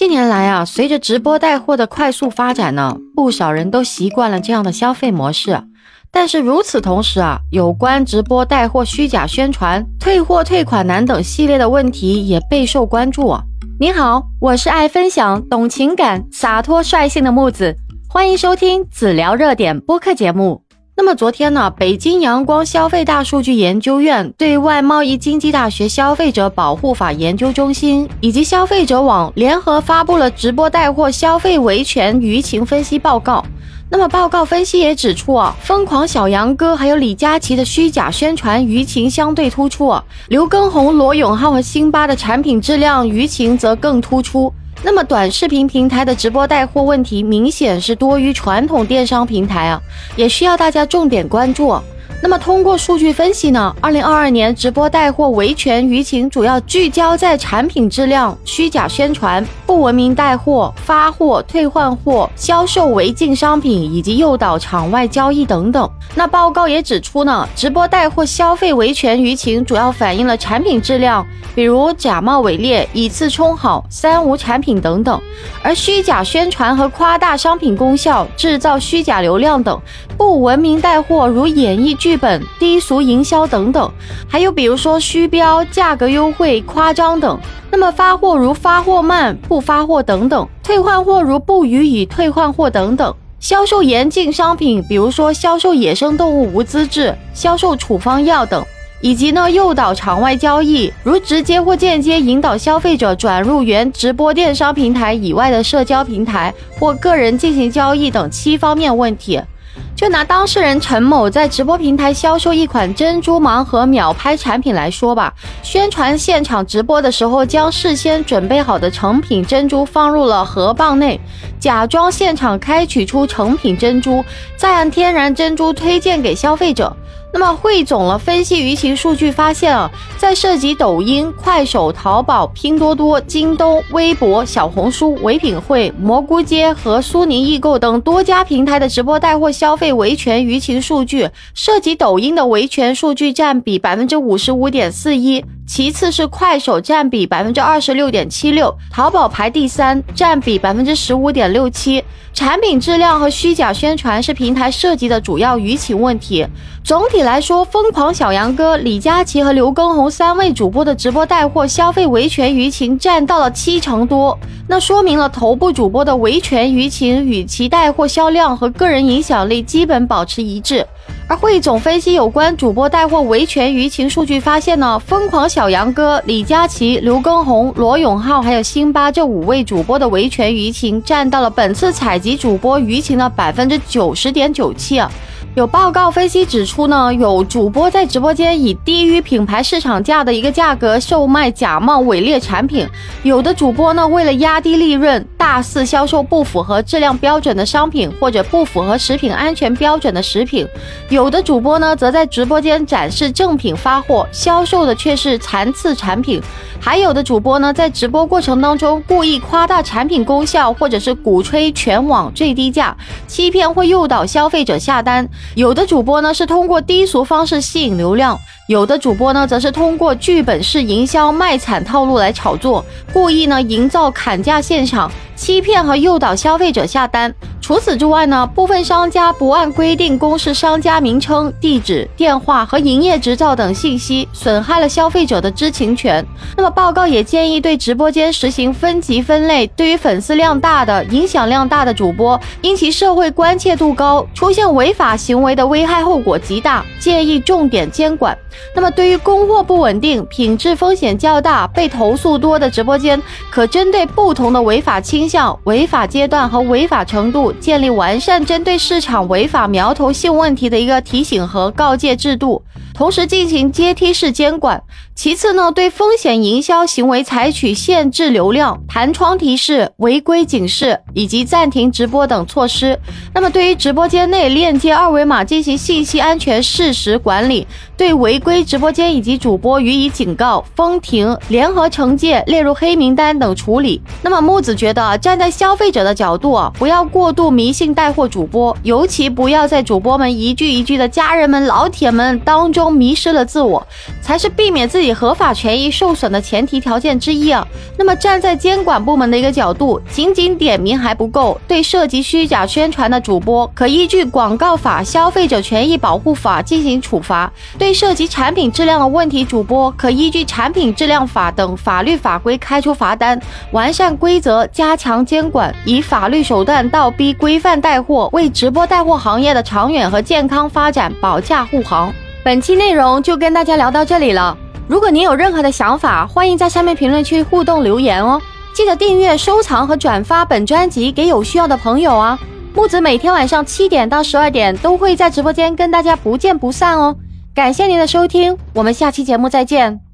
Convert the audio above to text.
近年来啊，随着直播带货的快速发展呢，不少人都习惯了这样的消费模式。但是如此同时啊，有关直播带货虚假宣传、退货退款难等系列的问题也备受关注你。好，我是爱分享、懂情感、洒脱率性的木子，欢迎收听子聊热点播客节目。那么昨天呢，北京阳光消费大数据研究院对外贸易经济大学消费者保护法研究中心以及消费者网联合发布了直播带货消费维权舆情分析报告。那么报告分析也指出啊，疯狂小杨哥还有李佳琦的虚假宣传舆情相对突出，刘畊宏、罗永浩和辛巴的产品质量舆情则更突出。那么短视频平台的直播带货问题明显是多于传统电商平台啊，也需要大家重点关注。那么通过数据分析呢，二零二二年直播带货维权舆情主要聚焦在产品质量、虚假宣传、不文明带货、发货、退换货、销售违禁商品以及诱导场外交易等等。那报告也指出呢，直播带货消费维权舆情主要反映了产品质量，比如假冒伪劣、以次充好、三无产品等等；而虚假宣传和夸大商品功效、制造虚假流量等不文明带货，如演绎剧。剧本、低俗营销等等，还有比如说虚标、价格优惠、夸张等。那么发货如发货慢、不发货等等；退换货如不予以退换货等等；销售严禁商品，比如说销售野生动物无资质、销售处方药等；以及呢诱导场外交易，如直接或间接引导消费者转入原直播电商平台以外的社交平台或个人进行交易等七方面问题。就拿当事人陈某在直播平台销售一款珍珠盲盒秒拍产品来说吧，宣传现场直播的时候，将事先准备好的成品珍珠放入了盒棒内，假装现场开取出成品珍珠，再按天然珍珠推荐给消费者。那么汇总了分析舆情数据，发现啊，在涉及抖音、快手、淘宝、拼多多、京东、微博、小红书、唯品会、蘑菇街和苏宁易购等多家平台的直播带货消费维权舆情数据，涉及抖音的维权数据占比百分之五十五点四一。其次是快手占比百分之二十六点七六，淘宝排第三，占比百分之十五点六七。产品质量和虚假宣传是平台涉及的主要舆情问题。总体来说，疯狂小杨哥、李佳琦和刘畊宏三位主播的直播带货消费维权舆情占到了七成多，那说明了头部主播的维权舆情与其带货销量和个人影响力基本保持一致。而汇总分析有关主播带货维权舆情数据，发现呢，疯狂小小杨哥、李佳琦、刘畊宏、罗永浩还有辛巴这五位主播的维权舆情，占到了本次采集主播舆情的百分之九十点九七啊。有报告分析指出呢，有主播在直播间以低于品牌市场价的一个价格售卖假冒伪劣产品；有的主播呢，为了压低利润，大肆销售不符合质量标准的商品或者不符合食品安全标准的食品；有的主播呢，则在直播间展示正品发货，销售的却是残次产品；还有的主播呢，在直播过程当中故意夸大产品功效，或者是鼓吹全网最低价，欺骗或诱导消费者下单。有的主播呢是通过低俗方式吸引流量，有的主播呢则是通过剧本式营销卖惨套路来炒作，故意呢营造砍价现场，欺骗和诱导消费者下单。除此之外呢，部分商家不按规定公示商家名称、地址、电话和营业执照等信息，损害了消费者的知情权。那么报告也建议对直播间实行分级分类，对于粉丝量大的、影响量大的主播，因其社会关切度高，出现违法行为的危害后果极大，建议重点监管。那么对于供货不稳定、品质风险较大、被投诉多的直播间，可针对不同的违法倾向、违法阶段和违法程度。建立完善针对市场违法苗头性问题的一个提醒和告诫制度，同时进行阶梯式监管。其次呢，对风险营销行为采取限制流量、弹窗提示、违规警示以及暂停直播等措施。那么，对于直播间内链接二维码进行信息安全事实管理，对违规直播间以及主播予以警告、封停、联合惩戒、列入黑名单等处理。那么，木子觉得站在消费者的角度啊，不要过度迷信带货主播，尤其不要在主播们一句一句的家人们、老铁们当中。中迷失了自我，才是避免自己合法权益受损的前提条件之一啊。那么站在监管部门的一个角度，仅仅点名还不够，对涉及虚假宣传的主播，可依据广告法、消费者权益保护法进行处罚；对涉及产品质量的问题主播，可依据产品质量法等法律法规开出罚单。完善规则，加强监管，以法律手段倒逼规范带货，为直播带货行业的长远和健康发展保驾护航。本期内容就跟大家聊到这里了。如果您有任何的想法，欢迎在下面评论区互动留言哦。记得订阅、收藏和转发本专辑给有需要的朋友啊！木子每天晚上七点到十二点都会在直播间跟大家不见不散哦。感谢您的收听，我们下期节目再见。